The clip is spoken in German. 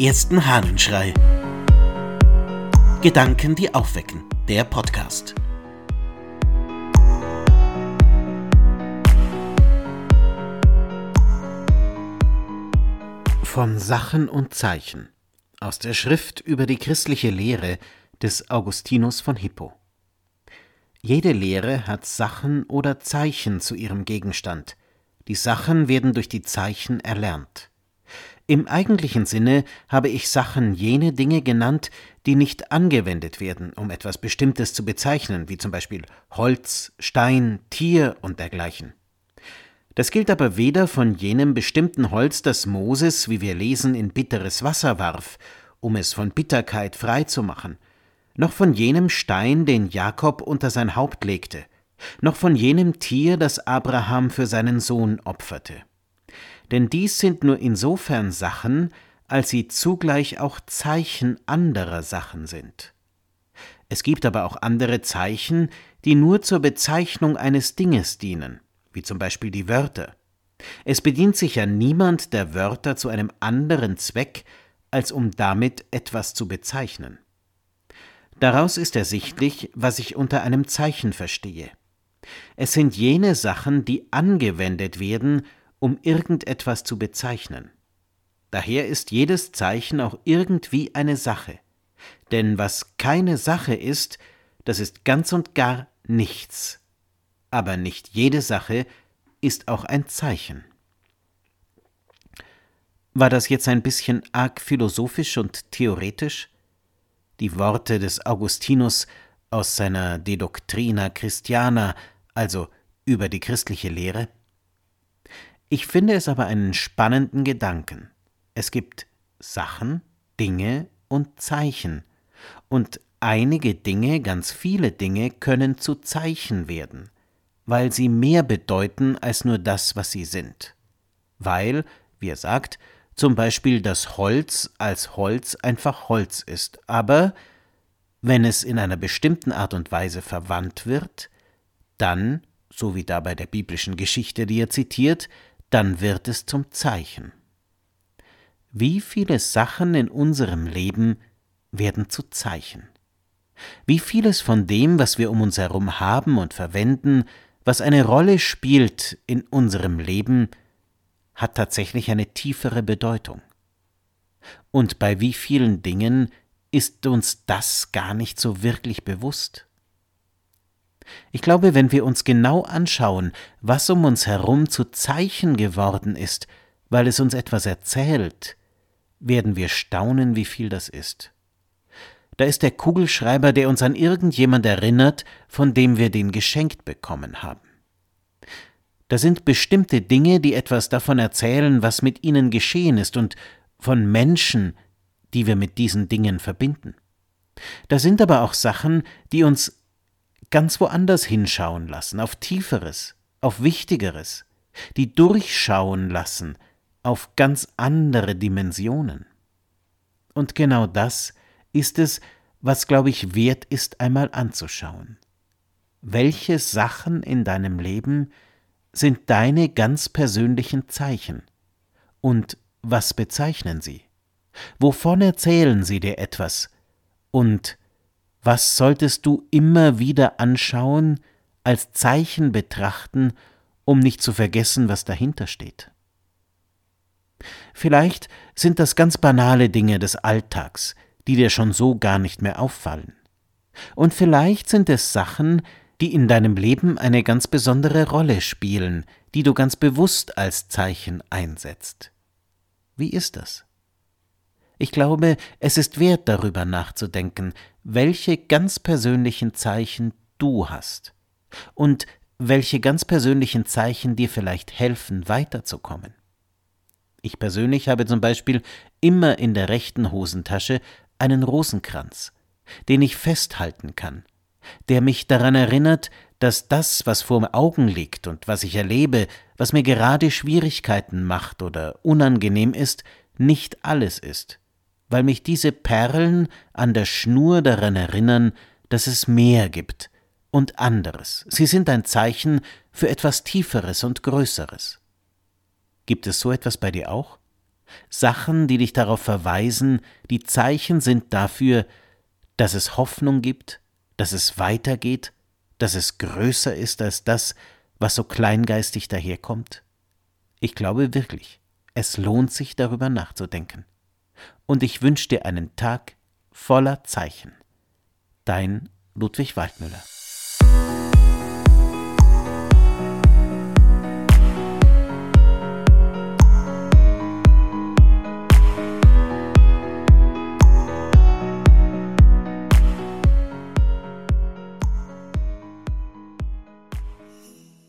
ersten Hahnenschrei. Gedanken, die aufwecken. Der Podcast. Von Sachen und Zeichen aus der Schrift über die christliche Lehre des Augustinus von Hippo. Jede Lehre hat Sachen oder Zeichen zu ihrem Gegenstand. Die Sachen werden durch die Zeichen erlernt. Im eigentlichen Sinne habe ich Sachen jene Dinge genannt, die nicht angewendet werden, um etwas Bestimmtes zu bezeichnen, wie zum Beispiel Holz, Stein, Tier und dergleichen. Das gilt aber weder von jenem bestimmten Holz, das Moses, wie wir lesen, in bitteres Wasser warf, um es von Bitterkeit frei zu machen, noch von jenem Stein, den Jakob unter sein Haupt legte, noch von jenem Tier, das Abraham für seinen Sohn opferte. Denn dies sind nur insofern Sachen, als sie zugleich auch Zeichen anderer Sachen sind. Es gibt aber auch andere Zeichen, die nur zur Bezeichnung eines Dinges dienen, wie zum Beispiel die Wörter. Es bedient sich ja niemand der Wörter zu einem anderen Zweck, als um damit etwas zu bezeichnen. Daraus ist ersichtlich, was ich unter einem Zeichen verstehe. Es sind jene Sachen, die angewendet werden, um irgendetwas zu bezeichnen. Daher ist jedes Zeichen auch irgendwie eine Sache. Denn was keine Sache ist, das ist ganz und gar nichts. Aber nicht jede Sache ist auch ein Zeichen. War das jetzt ein bisschen arg philosophisch und theoretisch? Die Worte des Augustinus aus seiner De Doctrina Christiana, also über die christliche Lehre? Ich finde es aber einen spannenden Gedanken. Es gibt Sachen, Dinge und Zeichen, und einige Dinge, ganz viele Dinge können zu Zeichen werden, weil sie mehr bedeuten als nur das, was sie sind. Weil, wie er sagt, zum Beispiel das Holz als Holz einfach Holz ist, aber wenn es in einer bestimmten Art und Weise verwandt wird, dann, so wie da bei der biblischen Geschichte, die er zitiert, dann wird es zum Zeichen. Wie viele Sachen in unserem Leben werden zu Zeichen? Wie vieles von dem, was wir um uns herum haben und verwenden, was eine Rolle spielt in unserem Leben, hat tatsächlich eine tiefere Bedeutung. Und bei wie vielen Dingen ist uns das gar nicht so wirklich bewusst? Ich glaube, wenn wir uns genau anschauen, was um uns herum zu Zeichen geworden ist, weil es uns etwas erzählt, werden wir staunen, wie viel das ist. Da ist der Kugelschreiber, der uns an irgendjemand erinnert, von dem wir den geschenkt bekommen haben. Da sind bestimmte Dinge, die etwas davon erzählen, was mit ihnen geschehen ist und von Menschen, die wir mit diesen Dingen verbinden. Da sind aber auch Sachen, die uns ganz woanders hinschauen lassen, auf Tieferes, auf Wichtigeres, die durchschauen lassen, auf ganz andere Dimensionen. Und genau das ist es, was, glaube ich, wert ist, einmal anzuschauen. Welche Sachen in deinem Leben sind deine ganz persönlichen Zeichen? Und was bezeichnen sie? Wovon erzählen sie dir etwas? Und was solltest du immer wieder anschauen, als Zeichen betrachten, um nicht zu vergessen, was dahinter steht? Vielleicht sind das ganz banale Dinge des Alltags, die dir schon so gar nicht mehr auffallen. Und vielleicht sind es Sachen, die in deinem Leben eine ganz besondere Rolle spielen, die du ganz bewusst als Zeichen einsetzt. Wie ist das? Ich glaube, es ist wert darüber nachzudenken, welche ganz persönlichen Zeichen du hast und welche ganz persönlichen Zeichen dir vielleicht helfen, weiterzukommen. Ich persönlich habe zum Beispiel immer in der rechten Hosentasche einen Rosenkranz, den ich festhalten kann, der mich daran erinnert, dass das, was vor mir Augen liegt und was ich erlebe, was mir gerade Schwierigkeiten macht oder unangenehm ist, nicht alles ist, weil mich diese Perlen an der Schnur daran erinnern, dass es mehr gibt und anderes. Sie sind ein Zeichen für etwas Tieferes und Größeres. Gibt es so etwas bei dir auch? Sachen, die dich darauf verweisen, die Zeichen sind dafür, dass es Hoffnung gibt, dass es weitergeht, dass es größer ist als das, was so kleingeistig daherkommt? Ich glaube wirklich, es lohnt sich darüber nachzudenken. Und ich wünsche dir einen Tag voller Zeichen. Dein Ludwig Waldmüller.